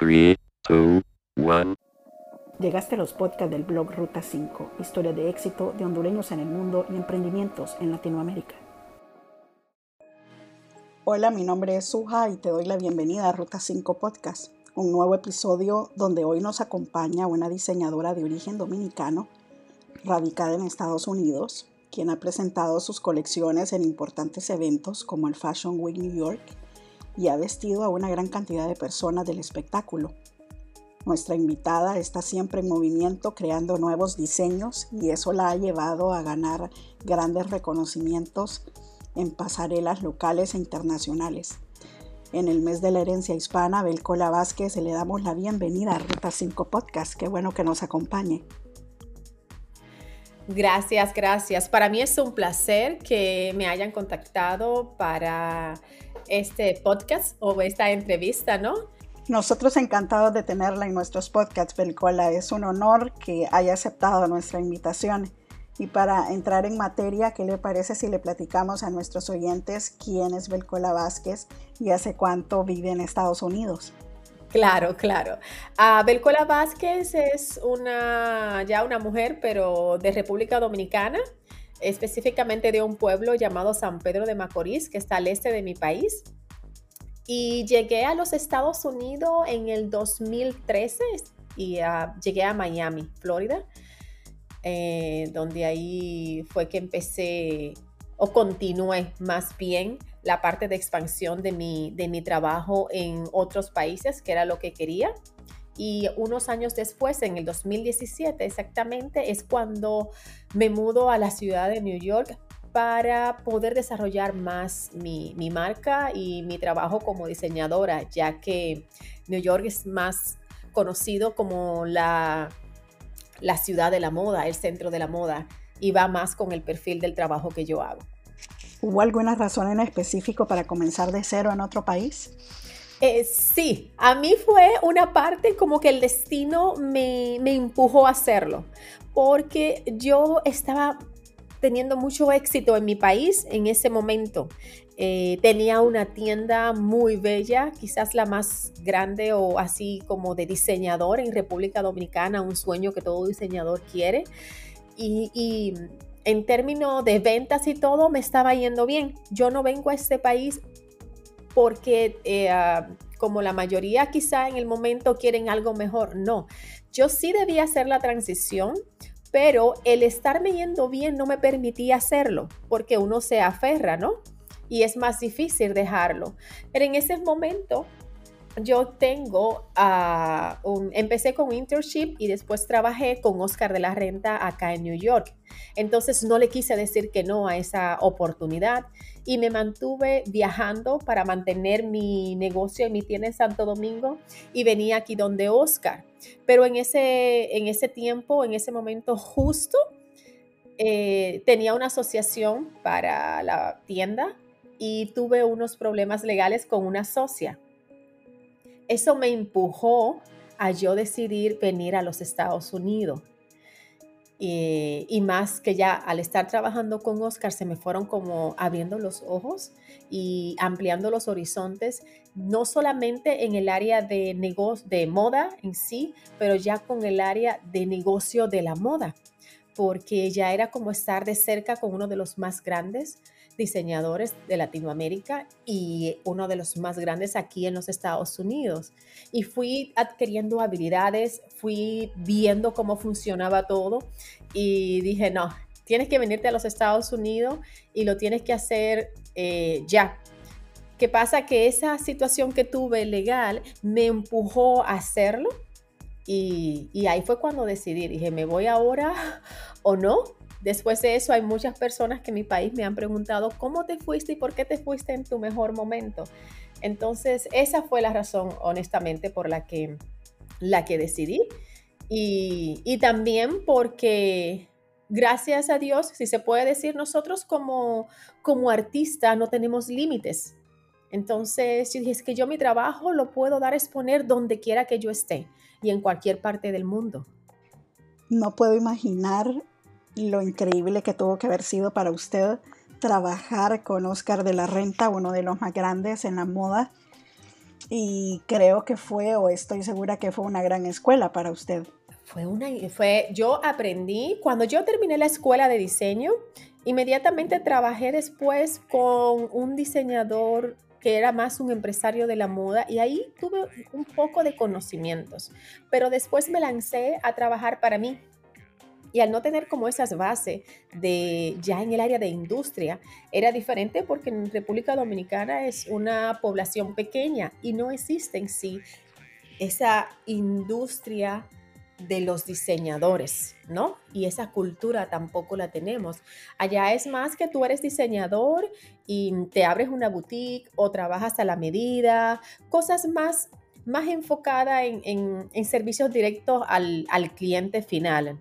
3, 2, 1. Llegaste a los podcasts del blog Ruta 5, historia de éxito de hondureños en el mundo y emprendimientos en Latinoamérica. Hola, mi nombre es Suja y te doy la bienvenida a Ruta 5 Podcast, un nuevo episodio donde hoy nos acompaña una diseñadora de origen dominicano, radicada en Estados Unidos, quien ha presentado sus colecciones en importantes eventos como el Fashion Week New York y ha vestido a una gran cantidad de personas del espectáculo. Nuestra invitada está siempre en movimiento creando nuevos diseños y eso la ha llevado a ganar grandes reconocimientos en pasarelas locales e internacionales. En el mes de la herencia hispana, Belcola Vázquez, le damos la bienvenida a Ruta 5 Podcast. Qué bueno que nos acompañe. Gracias, gracias. Para mí es un placer que me hayan contactado para este podcast o esta entrevista, ¿no? Nosotros encantados de tenerla en nuestros podcasts, Belcola. Es un honor que haya aceptado nuestra invitación. Y para entrar en materia, ¿qué le parece si le platicamos a nuestros oyentes quién es Belcola Vázquez y hace cuánto vive en Estados Unidos? Claro, claro. Uh, Belcola Vázquez es una, ya una mujer, pero de República Dominicana, específicamente de un pueblo llamado San Pedro de Macorís, que está al este de mi país. Y llegué a los Estados Unidos en el 2013 y ah, llegué a Miami, Florida, eh, donde ahí fue que empecé o continué más bien la parte de expansión de mi, de mi trabajo en otros países, que era lo que quería. Y unos años después, en el 2017 exactamente, es cuando me mudo a la ciudad de New York para poder desarrollar más mi, marca y mi trabajo como diseñadora, ya que New York es más conocido como la, la ciudad de la moda, el centro de la moda, y va más con el perfil del trabajo que yo hago. ¿Hubo alguna razón en específico para comenzar de cero en otro país? Eh, sí, a mí fue una parte como que el destino me, me empujó a hacerlo, porque yo estaba teniendo mucho éxito en mi país en ese momento. Eh, tenía una tienda muy bella, quizás la más grande o así como de diseñador en República Dominicana, un sueño que todo diseñador quiere. Y, en términos de ventas y todo, me estaba yendo bien. Yo no vengo a este país porque eh, ah, como la mayoría quizá en el momento quieren algo mejor. No, yo sí debía hacer la transición pero el estarme yendo bien no me permitía hacerlo porque uno se aferra, ¿no? Y es más difícil dejarlo. Pero en ese momento yo tengo, uh, un, empecé con internship y después trabajé con Oscar de la Renta acá en New York. Entonces no le quise decir que no a esa oportunidad y me mantuve viajando para mantener mi negocio en mi tienda en Santo Domingo y venía aquí donde Oscar. Pero en ese, en ese tiempo, en ese momento justo, eh, tenía una asociación para la tienda y tuve unos problemas legales con una socia. Eso me empujó a yo decidir venir a los Estados Unidos. Y, más que ya al estar trabajando con Oscar se me fueron como abriendo los ojos y ampliando los horizontes, no solamente en el área de negocio, de moda en sí, pero ya con el área de negocio de la moda, porque ya era como estar de cerca con uno de los más grandes diseñadores de Latinoamérica y uno de los más grandes aquí en los Estados Unidos. Y fui adquiriendo habilidades, fui viendo cómo funcionaba todo y dije, no, tienes que venirte a los Estados Unidos y lo tienes que hacer eh, ya. ¿Qué pasa? Que esa situación que tuve legal me empujó a hacerlo y, y ahí fue cuando decidí, dije, ¿me voy ahora o no? Después de eso hay muchas personas que en mi país me han preguntado, ¿cómo te fuiste y por qué te fuiste en tu mejor momento? Entonces, esa fue la razón, honestamente, por la que, la que decidí. Y, y también porque gracias a Dios, si se puede decir, nosotros como, como artistas no tenemos límites. Entonces, yo dije, es que yo mi trabajo lo puedo dar a exponer donde quiera que yo esté y en cualquier parte del mundo. No puedo imaginar lo increíble que tuvo que haber sido para usted trabajar con Oscar de la Renta, uno de los más grandes en la moda. Y creo que fue, o estoy segura que fue una gran escuela para usted. Fue una, fue, yo aprendí, cuando yo terminé la escuela de diseño, inmediatamente trabajé después con un diseñador que era más un empresario de la moda y ahí tuve un poco de conocimientos, pero después me lancé a trabajar para mí. Y al no tener como esas bases de ya en el área de industria, era diferente porque en República Dominicana es una población pequeña y no existe en sí esa industria de los diseñadores, ¿no? Y esa cultura tampoco la tenemos. Allá es más que tú eres diseñador y te abres una boutique o trabajas a la medida, cosas más, más enfocadas en, servicios directos al, al, cliente final.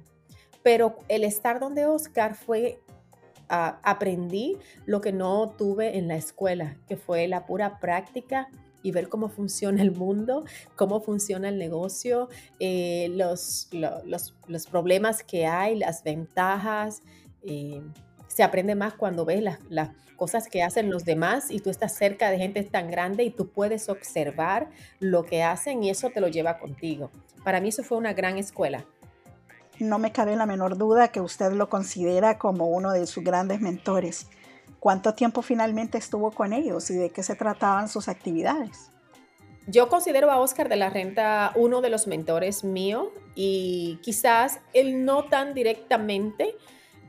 Pero el estar donde Oscar fue, ah, aprendí lo que no tuve en la escuela, que fue la pura práctica y ver cómo funciona el mundo, cómo funciona el negocio, eh, los, problemas que hay, las ventajas. Eh, se aprende más cuando ves las, cosas que hacen los demás y tú estás cerca de gente tan grande y tú puedes observar lo que hacen y eso te lo lleva contigo. Para mí eso fue una gran escuela. No me cabe la menor duda que usted lo considera como uno de sus grandes mentores. ¿Cuánto tiempo finalmente estuvo con ellos y de qué se trataban sus actividades? Yo considero a Oscar de la Renta uno de los mentores mío y quizás él no tan directamente,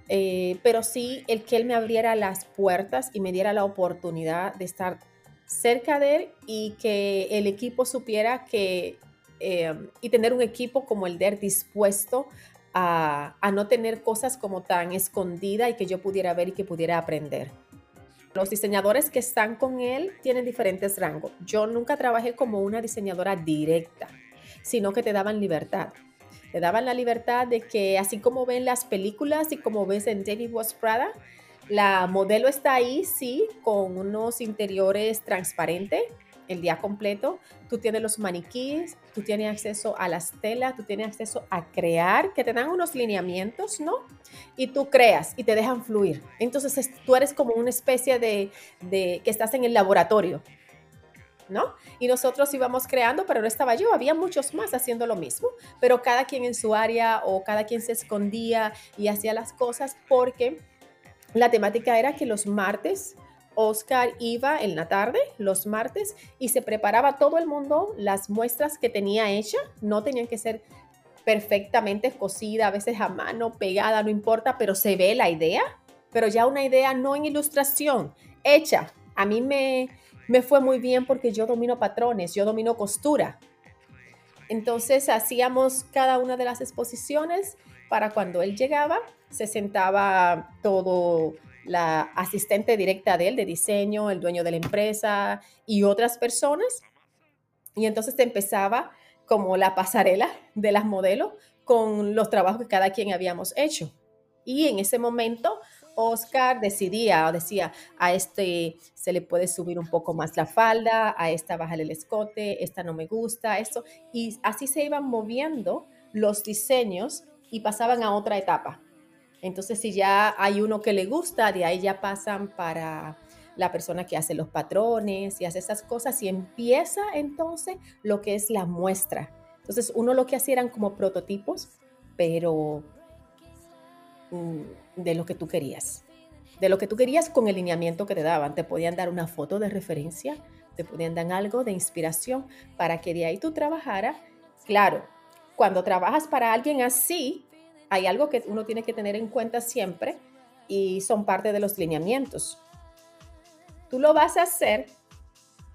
eh, pero sí el que él me abriera las puertas y me diera la oportunidad de estar cerca de él y que el equipo supiera que eh, y tener un equipo como el de él dispuesto a, no tener cosas como tan escondidas y que yo pudiera ver y que pudiera aprender. Los diseñadores que están con él tienen diferentes rangos. Yo nunca trabajé como una diseñadora directa, sino que te daban libertad. Te daban la libertad de que así como ven las películas y como ves en David Was Prada, la modelo está ahí, sí, con unos interiores transparentes, el día completo. Tú tienes los maniquíes, tú tienes acceso a las telas, tú tienes acceso a crear, que te dan unos lineamientos, ¿no? Y tú creas y te dejan fluir. Entonces tú eres como una especie de, de que estás en el laboratorio, ¿no? Y nosotros íbamos creando, pero no estaba yo, había muchos más haciendo lo mismo, pero cada quien en su área o cada quien se escondía y hacía las cosas porque la temática era que los martes Oscar iba en la tarde, los martes, y se preparaba todo el mundo las muestras que tenía hecha. No tenían que ser perfectamente cosida, a veces a mano, pegada, no importa, pero se ve la idea, pero ya una idea no en ilustración, hecha. A mí me, me fue muy bien porque yo domino patrones, yo domino costura. Entonces hacíamos cada una de las exposiciones para cuando él llegaba, se sentaba todo la asistente directa de él, de diseño, el dueño de la empresa y otras personas. Y entonces te empezaba como la pasarela de las modelos con los trabajos que cada quien habíamos hecho. Y en ese momento Oscar decidía decía, a este se le puede subir un poco más la falda, a esta bajar el escote, esta no me gusta, esto. Y así se iban moviendo los diseños y pasaban a otra etapa. Entonces, si ya hay uno que le gusta, de ahí ya pasan para la persona que hace los patrones y hace esas cosas y empieza entonces lo que es la muestra. Entonces, uno lo que hacía eran como prototipos, pero mm, de lo que tú querías. De lo que tú querías con el lineamiento que te daban. Te podían dar una foto de referencia, te podían dar algo de inspiración para que de ahí tú trabajaras. Claro, cuando trabajas para alguien así, hay algo que uno tiene que tener en cuenta siempre y son parte de los lineamientos. Tú lo vas a hacer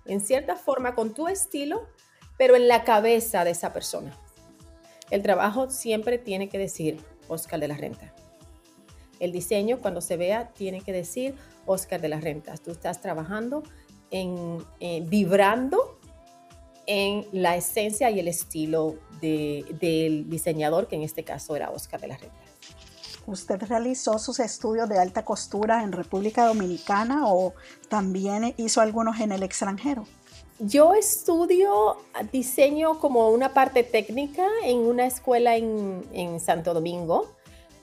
en cierta forma con tu estilo, pero en la cabeza de esa persona. El trabajo siempre tiene que decir Oscar de la Renta. El diseño, cuando se vea, tiene que decir Oscar de la Renta. Tú estás trabajando en, eh, vibrando en la esencia y el estilo del diseñador, que en este caso era Oscar de la Renta. ¿Usted realizó sus estudios de alta costura en República Dominicana o también hizo algunos en el extranjero? Yo estudio diseño como una parte técnica en una escuela en, en Santo Domingo.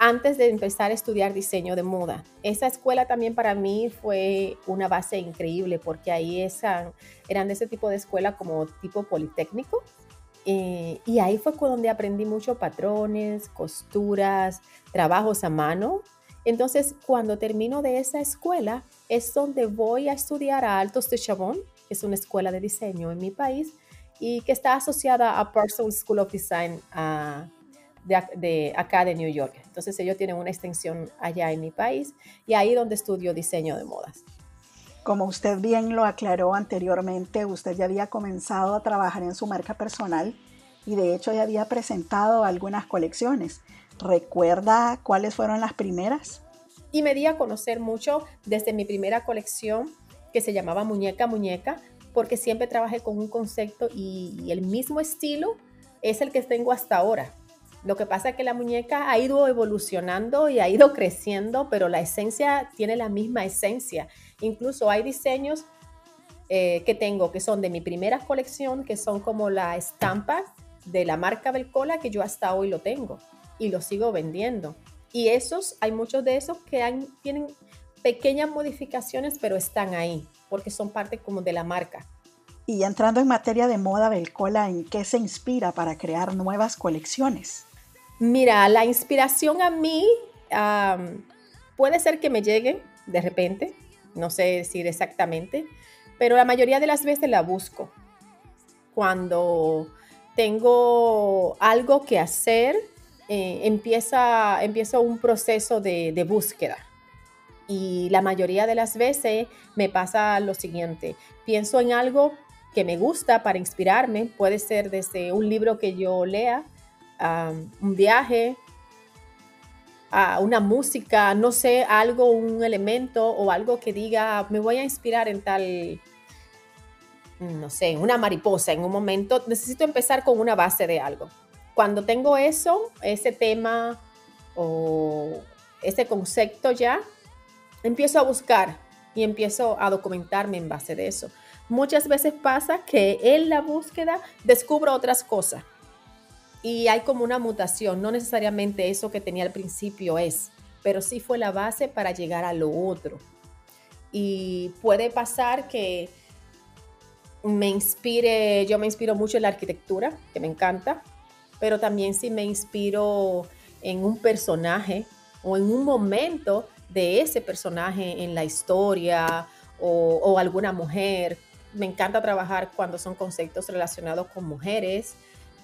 antes de empezar a estudiar diseño de moda. Esa escuela también para mí fue una base increíble porque ahí eran de ese tipo de escuela como tipo politécnico. Eh, y ahí fue donde aprendí mucho patrones, costuras, trabajos a mano. Entonces, cuando termino de esa escuela, es donde voy a estudiar a Altos de Chabón, que es una escuela de diseño en mi país y que está asociada a Parsons School of Design a de, acá de New York. Entonces ellos tienen una extensión allá en mi país y ahí donde estudio diseño de modas. Como usted bien lo aclaró anteriormente, usted ya había comenzado a trabajar en su marca personal y de hecho ya había presentado algunas colecciones. ¿Recuerda cuáles fueron las primeras? Y me di a conocer mucho desde mi primera colección que se llamaba Muñeca Muñeca, porque siempre trabajé con un concepto y el mismo estilo es el que tengo hasta ahora. Lo que pasa es que la muñeca ha ido evolucionando y ha ido creciendo, pero la esencia tiene la misma esencia. Incluso hay diseños eh, que tengo que son de mi primera colección, que son como la estampa de la marca Belcola, que yo hasta hoy lo tengo y lo sigo vendiendo. Y esos, hay muchos de esos que tienen pequeñas modificaciones, pero están ahí, porque son parte como de la marca. Y entrando en materia de moda Belcola, ¿en qué se inspira para crear nuevas colecciones? Mira, la inspiración a mí puede ser que me llegue de repente, no sé decir exactamente, pero la mayoría de las veces la busco. Cuando tengo algo que hacer, eh, empieza, empiezo un proceso de, de búsqueda. Y la mayoría de las veces me pasa lo siguiente, pienso en algo que me gusta para inspirarme, puede ser desde un libro que yo lea, un viaje, a una música, no sé, algo, un elemento o algo que diga, me voy a inspirar en tal, no sé, una mariposa en un momento, necesito empezar con una base de algo. Cuando tengo eso, ese tema o ese concepto ya, empiezo a buscar y empiezo a documentarme en base de eso. Muchas veces pasa que en la búsqueda descubro otras cosas y hay como una mutación, no necesariamente eso que tenía al principio es, pero sí fue la base para llegar a lo otro. Y puede pasar que me inspire, yo me inspiro mucho en la arquitectura, que me encanta, pero también si me inspiro en un personaje o en un momento de ese personaje en la historia o, o alguna mujer. Me encanta trabajar cuando son conceptos relacionados con mujeres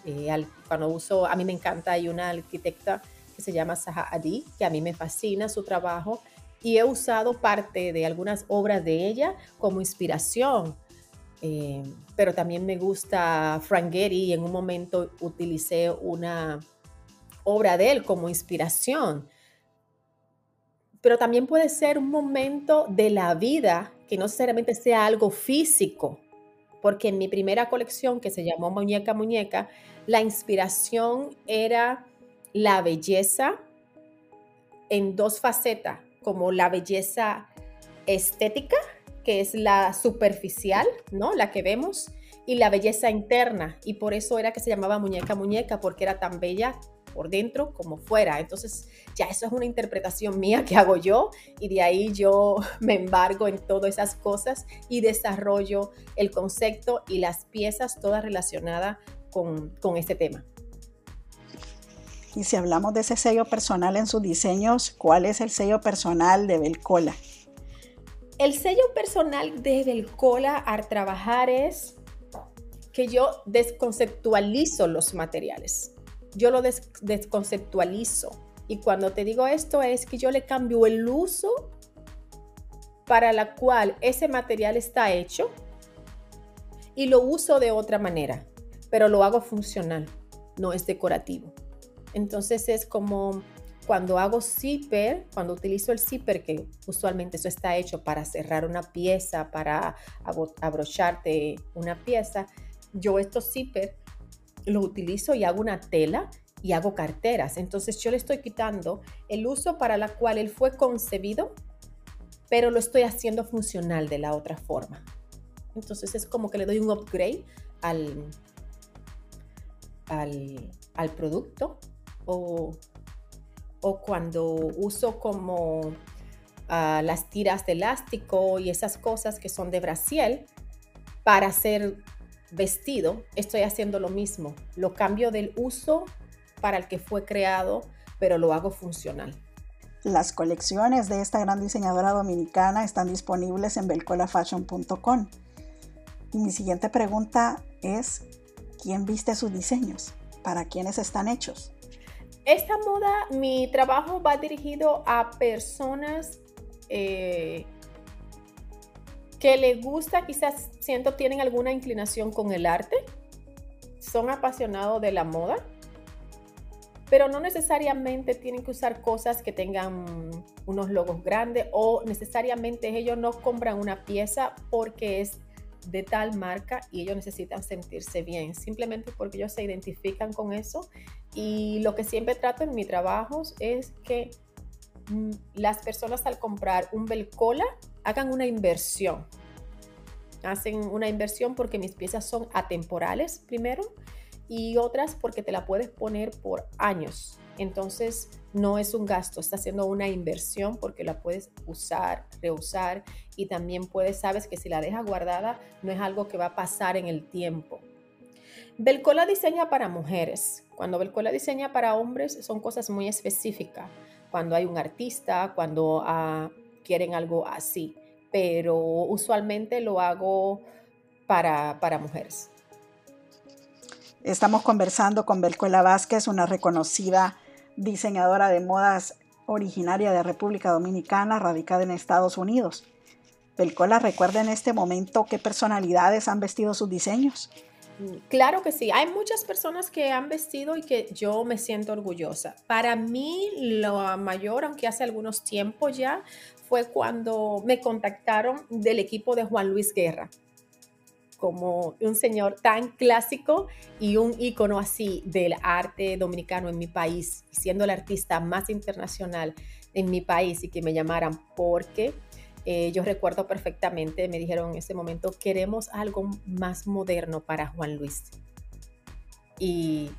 eh, cuando uso, a mí me encanta, hay una arquitecta que se llama Zaha Adi, que a mí me fascina su trabajo y he usado parte de algunas obras de ella como inspiración. Eh, pero también me gusta Frank Gehry y en un momento utilicé una obra de él como inspiración. Pero también puede ser un momento de la vida que no necesariamente sea algo físico, porque en mi primera colección que se llamó Muñeca Muñeca, la inspiración era la belleza en dos facetas, como la belleza estética, que es la superficial, ¿no? La que vemos, y la belleza interna, y por eso era que se llamaba Muñeca Muñeca, porque era tan bella por dentro como fuera. Entonces, ya eso es una interpretación mía que hago yo y de ahí yo me embargo en todas esas cosas y desarrollo el concepto y las piezas todas relacionadas con, con este tema. Y si hablamos de ese sello personal en sus diseños, ¿cuál es el sello personal de Belcola? El sello personal de Belcola al trabajar es que yo desconceptualizo los materiales yo lo desconceptualizo. Y cuando te digo esto es que yo le cambio el uso para la cual ese material está hecho y lo uso de otra manera, pero lo hago funcional, no es decorativo. Entonces es como cuando hago zipper, cuando utilizo el zipper, que usualmente eso está hecho para cerrar una pieza, para abrocharte una pieza, yo estos zipper lo utilizo y hago una tela y hago carteras. Entonces yo le estoy quitando el uso para la cual él fue concebido, pero lo estoy haciendo funcional de la otra forma. Entonces es como que le doy un upgrade al, al, producto o, o cuando uso como ah, las tiras de elástico y esas cosas que son de brasiel para hacer vestido, estoy haciendo lo mismo. Lo cambio del uso para el que fue creado, pero lo hago funcional. Las colecciones de esta gran diseñadora dominicana están disponibles en belcolafashion.com. Y mi siguiente pregunta es, ¿quién viste sus diseños? ¿Para quiénes están hechos? Esta moda, mi trabajo va dirigido a personas eh, que les gusta, quizás siento tienen alguna inclinación con el arte, son apasionados de la moda, pero no necesariamente tienen que usar cosas que tengan unos logos grandes o necesariamente ellos no compran una pieza porque es de tal marca y ellos necesitan sentirse bien, simplemente porque ellos se identifican con eso. Y lo que siempre trato en mi trabajo es que mm, las personas al comprar un Belcola hagan una inversión. Hacen una inversión porque mis piezas son atemporales primero y otras porque te la puedes poner por años. Entonces no es un gasto, está haciendo una inversión porque la puedes usar, reusar y también puedes, sabes que si la dejas guardada no es algo que va a pasar en el tiempo. Belcola diseña para mujeres. Cuando Belcola diseña para hombres son cosas muy específicas. Cuando hay un artista, cuando ah, quieren algo así. Pero usualmente lo hago para, para mujeres. Estamos conversando con Belcuela Vázquez, una reconocida diseñadora de modas originaria de República Dominicana, radicada en Estados Unidos. Belcola, recuerda en este momento qué personalidades han vestido sus diseños. Claro que sí, hay muchas personas que han vestido y que yo me siento orgullosa. Para mí, lo mayor, aunque hace algunos tiempos ya, fue cuando me contactaron del equipo de Juan Luis Guerra como un señor tan clásico y un ícono así del arte dominicano en mi país, siendo el artista más internacional en mi país y que me llamaran porque eh, yo recuerdo perfectamente, me dijeron en ese momento, queremos algo más moderno para Juan Luis. Y,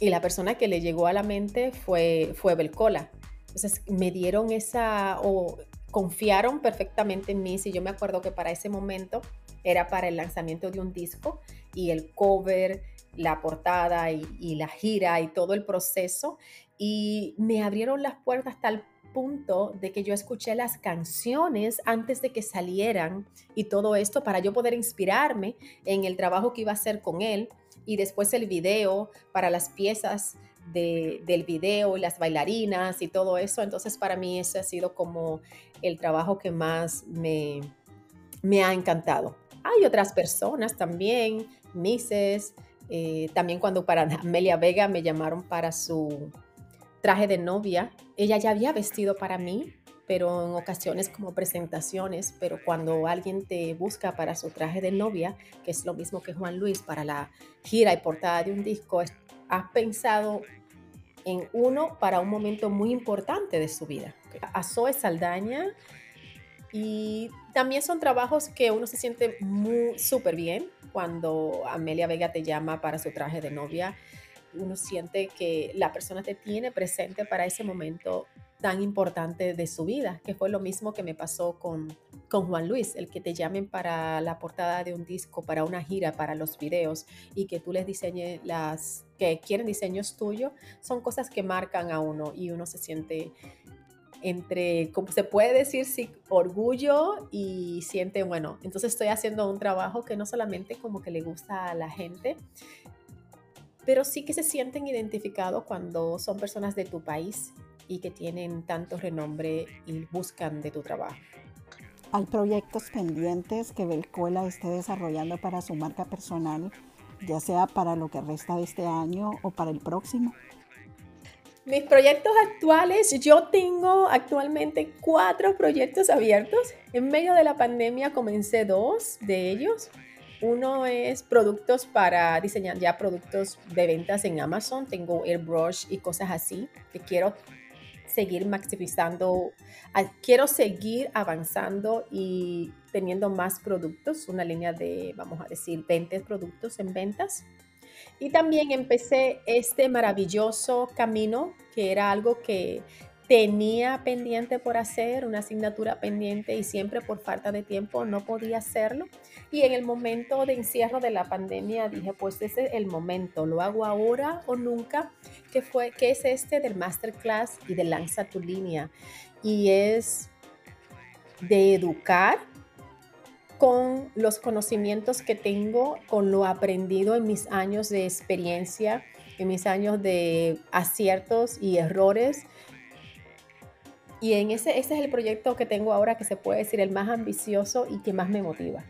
y la persona que le llegó a la mente fue, fue Belcola. Entonces me dieron esa, o confiaron perfectamente en mí. Si yo me acuerdo que para ese momento era para el lanzamiento de un disco y el cover, la portada y, la gira y todo el proceso. Y me abrieron las puertas hasta el punto de que yo escuché las canciones antes de que salieran y todo esto para yo poder inspirarme en el trabajo que iba a hacer con él y después el video para las piezas del video y las bailarinas y todo eso. Entonces para mí ese ha sido como el trabajo que más me, me ha encantado. Hay otras personas también, Mises, eh, también cuando para Amelia Vega me llamaron para su traje de novia, ella ya había vestido para mí, pero en ocasiones como presentaciones, pero cuando alguien te busca para su traje de novia, que es lo mismo que Juan Luis para la gira y portada de un disco, has pensado en uno para un momento muy importante de su vida. A Zoe Saldaña y también son trabajos que uno se siente muy súper bien cuando Amelia Vega te llama para su traje de novia. Uno siente que la persona te tiene presente para ese momento tan importante de su vida, que fue lo mismo que me pasó con, con Juan Luis, el que te llamen para la portada de un disco, para una gira, para los videos y que tú les diseñes las que quieren diseños tuyos, son cosas que marcan a uno y uno se siente entre, como se puede decir, sí, orgullo y siente, bueno, entonces estoy haciendo un trabajo que no solamente como que le gusta a la gente, pero sí que se sienten identificados cuando son personas de tu país y que tienen tanto renombre y buscan de tu trabajo. ¿Hay proyectos pendientes que Belcola esté desarrollando para su marca personal, ya sea para lo que resta de este año o para el próximo? Mis proyectos actuales, yo tengo actualmente cuatro proyectos abiertos. En medio de la pandemia comencé dos de ellos. Uno es productos para diseñar ya productos de ventas en Amazon. Tengo airbrush y cosas así que quiero seguir maximizando. Quiero seguir avanzando y teniendo más productos, una línea de, vamos a decir, 20 productos en ventas. Y también empecé este maravilloso camino, que era algo que tenía pendiente por hacer, una asignatura pendiente y siempre por falta de tiempo no podía hacerlo. Y en el momento de encierro de la pandemia dije, pues ese es el momento, lo hago ahora o nunca, que fue que es este del masterclass y de lanza tu línea y es de educar con los conocimientos que tengo, con lo aprendido en mis años de experiencia, en mis años de aciertos y errores. Y en ese, ese es el proyecto que tengo ahora que se puede decir el más ambicioso y que más me motiva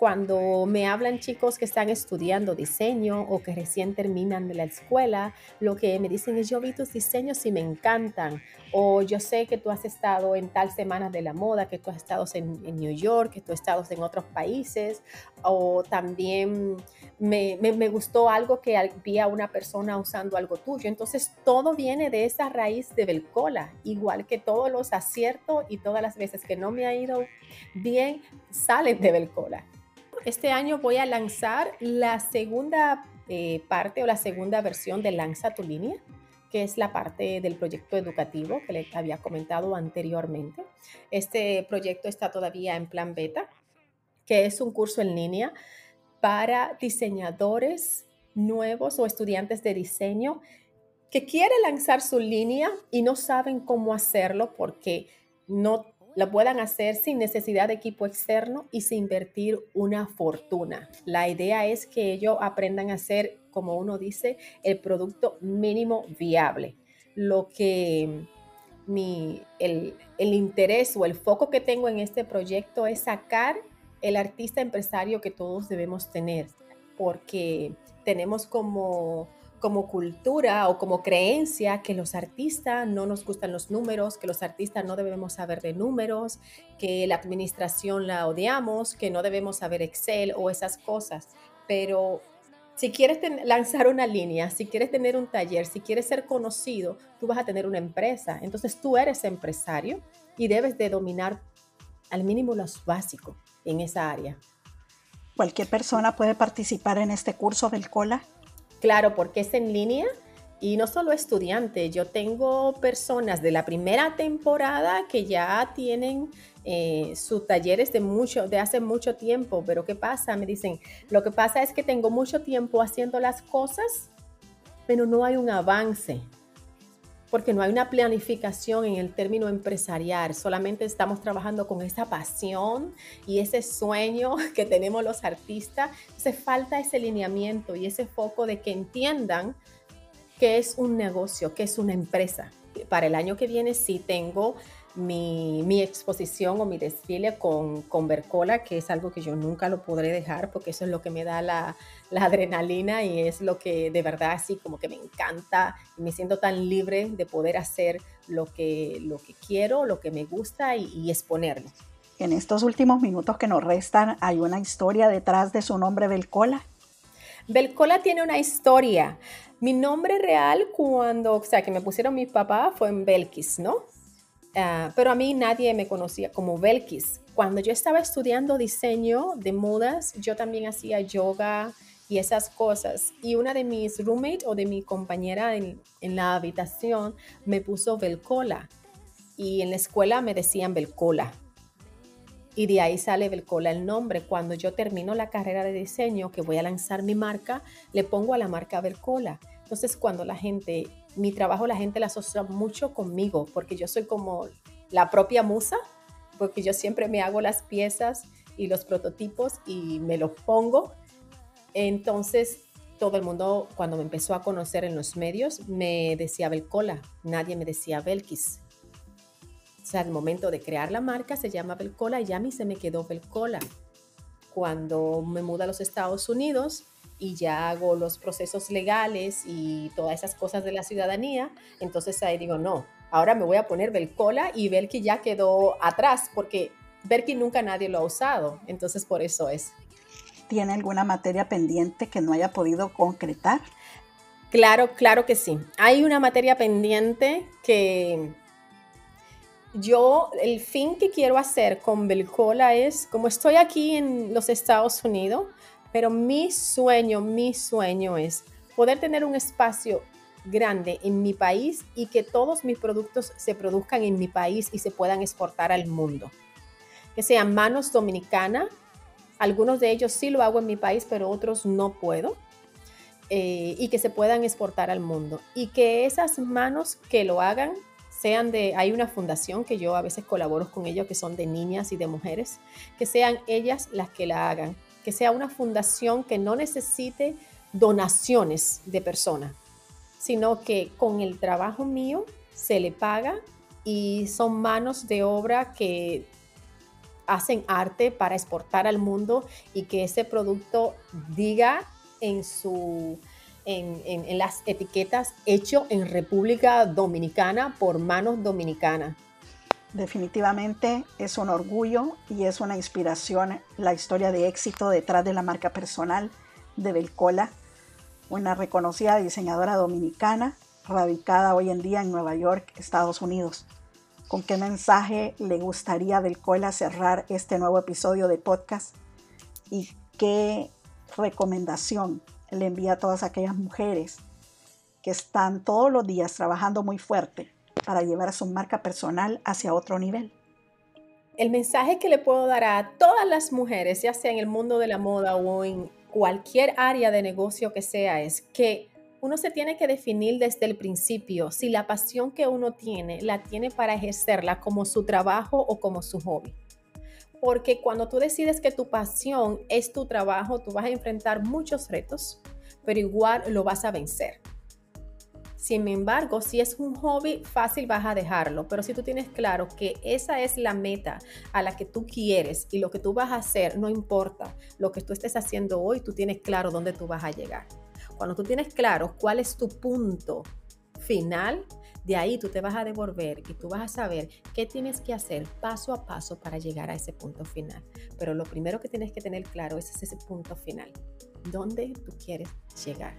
cuando me hablan chicos que están estudiando diseño o que recién terminan de la escuela, lo que me dicen es yo vi tus diseños y me encantan. O yo sé que tú has estado en tal semana de la moda, que tú has estado en, en New York, que tú has estado en otros países. O también me, me, me gustó algo que había una persona usando algo tuyo. Entonces todo viene de esa raíz de Belcola, igual que todos los aciertos y todas las veces que no me ha ido bien, salen de Belcola este año voy a lanzar la segunda eh, parte o la segunda versión de Lanza tu línea, que es la parte del proyecto educativo que les había comentado anteriormente. Este proyecto está todavía en plan beta, que es un curso en línea para diseñadores nuevos o estudiantes de diseño que quieren lanzar su línea y no saben cómo hacerlo porque no lo puedan hacer sin necesidad de equipo externo y sin invertir una fortuna. La idea es que ellos aprendan a hacer, como uno dice, el producto mínimo viable. Lo que mi, el, el interés o el foco que tengo en este proyecto es sacar el artista empresario que todos debemos tener, porque tenemos como como cultura o como creencia que los artistas no nos gustan los números, que los artistas no debemos saber de números, que la administración la odiamos, que no debemos saber Excel o esas cosas. Pero si quieres lanzar una línea, si quieres tener un taller, si quieres ser conocido, tú vas a tener una empresa. Entonces tú eres empresario y debes de dominar al mínimo los básicos en esa área. ¿Cualquier persona puede participar en este curso del COLA? Claro, porque es en línea y no solo estudiantes, yo tengo personas de la primera temporada que ya tienen eh, sus talleres de mucho, de hace mucho tiempo, pero ¿qué pasa? Me dicen, lo que pasa es que tengo mucho tiempo haciendo las cosas, pero no hay un avance porque no hay una planificación en el término empresarial, solamente estamos trabajando con esa pasión y ese sueño que tenemos los artistas. Entonces falta ese lineamiento y ese foco de que entiendan que es un negocio, que es una empresa. Para el año que viene sí tengo mi, exposición o mi desfile con, con Bercola, que es algo que yo nunca lo podré dejar porque eso es lo que me da la, adrenalina y es lo que de verdad así como que me encanta me siento tan libre de poder hacer lo que, lo que quiero, lo que me gusta y, y exponerlo. En estos últimos minutos que nos restan, ¿hay una historia detrás de su nombre Belcola? Belcola tiene una historia. Mi nombre real cuando, o sea, que me pusieron mi papá fue en Belkis, ¿no? Ah, pero a mí nadie me conocía como Belkis. Cuando yo estaba estudiando diseño de modas, yo también hacía yoga y esas cosas. Y una de mis roommates o de mi compañera en, en la habitación me puso Belcola. Y en la escuela me decían Belcola. Y de ahí sale Belcola el nombre. Cuando yo termino la carrera de diseño, que voy a lanzar mi marca, le pongo a la marca Belcola. Entonces, cuando la gente mi trabajo la gente la asocia mucho conmigo, porque yo soy como la propia musa, porque yo siempre me hago las piezas y los prototipos y me los pongo. Entonces, todo el mundo, cuando me empezó a conocer en los medios, me decía Belcola, nadie me decía Belkis. O sea, al momento de crear la marca se llama Belcola y ya a mí se me quedó Belcola. Cuando me muda a los Estados Unidos, y ya hago los procesos legales y todas esas cosas de la ciudadanía, entonces ahí digo, no, ahora me voy a poner Belcola y Belki ya quedó atrás porque Belki nunca nadie lo ha usado, entonces por eso es. ¿Tiene alguna materia pendiente que no haya podido concretar? Claro, claro que sí. Hay una materia pendiente que yo, el fin que quiero hacer con Belcola es, como estoy aquí en los Estados Unidos, pero mi sueño, mi sueño es poder tener un espacio grande en mi país y que todos mis productos se produzcan en mi país y se puedan exportar al mundo. Que sean manos dominicanas, algunos de ellos sí lo hago en mi país, pero otros no puedo. Eh, y que se puedan exportar al mundo. Y que esas manos que lo hagan sean de, hay una fundación que yo a veces colaboro con ellos, que son de niñas y de mujeres, que sean ellas las que la hagan, que sea una fundación que no necesite donaciones de personas, sino que con el trabajo mío se le paga y son manos de obra que hacen arte para exportar al mundo y que ese producto diga en su en, las etiquetas hecho en República Dominicana por manos dominicanas. Definitivamente es un orgullo y es una inspiración la historia de éxito detrás de la marca personal de Belcola, una reconocida diseñadora dominicana radicada hoy en día en Nueva York, Estados Unidos. ¿Con qué mensaje le gustaría a Belcola cerrar este nuevo episodio de podcast? ¿Y qué recomendación le envía a todas aquellas mujeres que están todos los días trabajando muy fuerte para llevar su marca personal hacia otro nivel. El mensaje que le puedo dar a todas las mujeres, ya sea en el mundo de la moda o en cualquier área de negocio que sea, es que uno se tiene que definir desde el principio si la pasión que uno tiene la tiene para ejercerla como su trabajo o como su hobby. Porque cuando tú decides que tu pasión es tu trabajo, tú vas a enfrentar muchos retos, pero igual lo vas a vencer. Sin embargo, si es un hobby, fácil vas a dejarlo, pero si tú tienes claro que esa es la meta a la que tú quieres y lo que tú vas a hacer, no importa lo que tú estés haciendo hoy, tú tienes claro dónde tú vas a llegar. Cuando tú tienes claro cuál es tu punto final, de ahí tú te vas a devolver y tú vas a saber qué tienes que hacer paso a paso para llegar a ese punto final. Pero lo primero que tienes que tener claro es ese punto final. ¿Dónde tú quieres llegar?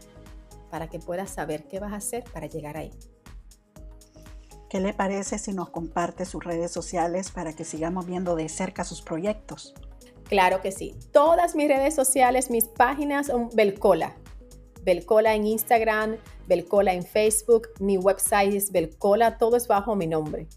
para que puedas saber qué vas a hacer para llegar ahí. ¿Qué le parece si nos comparte sus redes sociales para que sigamos viendo de cerca sus proyectos? Claro que sí. Todas mis redes sociales, mis páginas son Belcola. Belcola en Instagram, Belcola en Facebook, mi website es Belcola, todo es bajo mi nombre.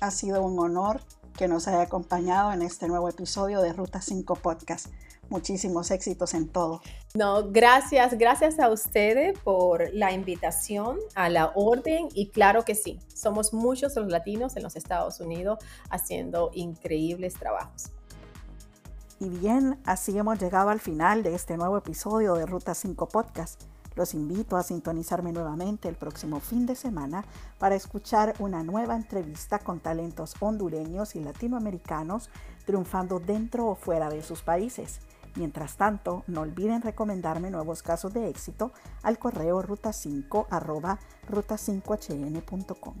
Ha sido un honor que nos haya acompañado en este nuevo episodio de Ruta 5 Podcast muchísimos éxitos en todo. No, gracias, gracias a ustedes por la invitación, a la orden y claro que sí, somos muchos los latinos en los Estados Unidos haciendo increíbles trabajos. Y bien, así hemos llegado al final de este nuevo episodio de Ruta 5 Podcast. Los invito a sintonizarme nuevamente el próximo fin de semana para escuchar una nueva entrevista con talentos hondureños y latinoamericanos triunfando dentro o fuera de sus países. Mientras tanto, no olviden recomendarme nuevos casos de éxito al correo ruta5 ruta5hn.com.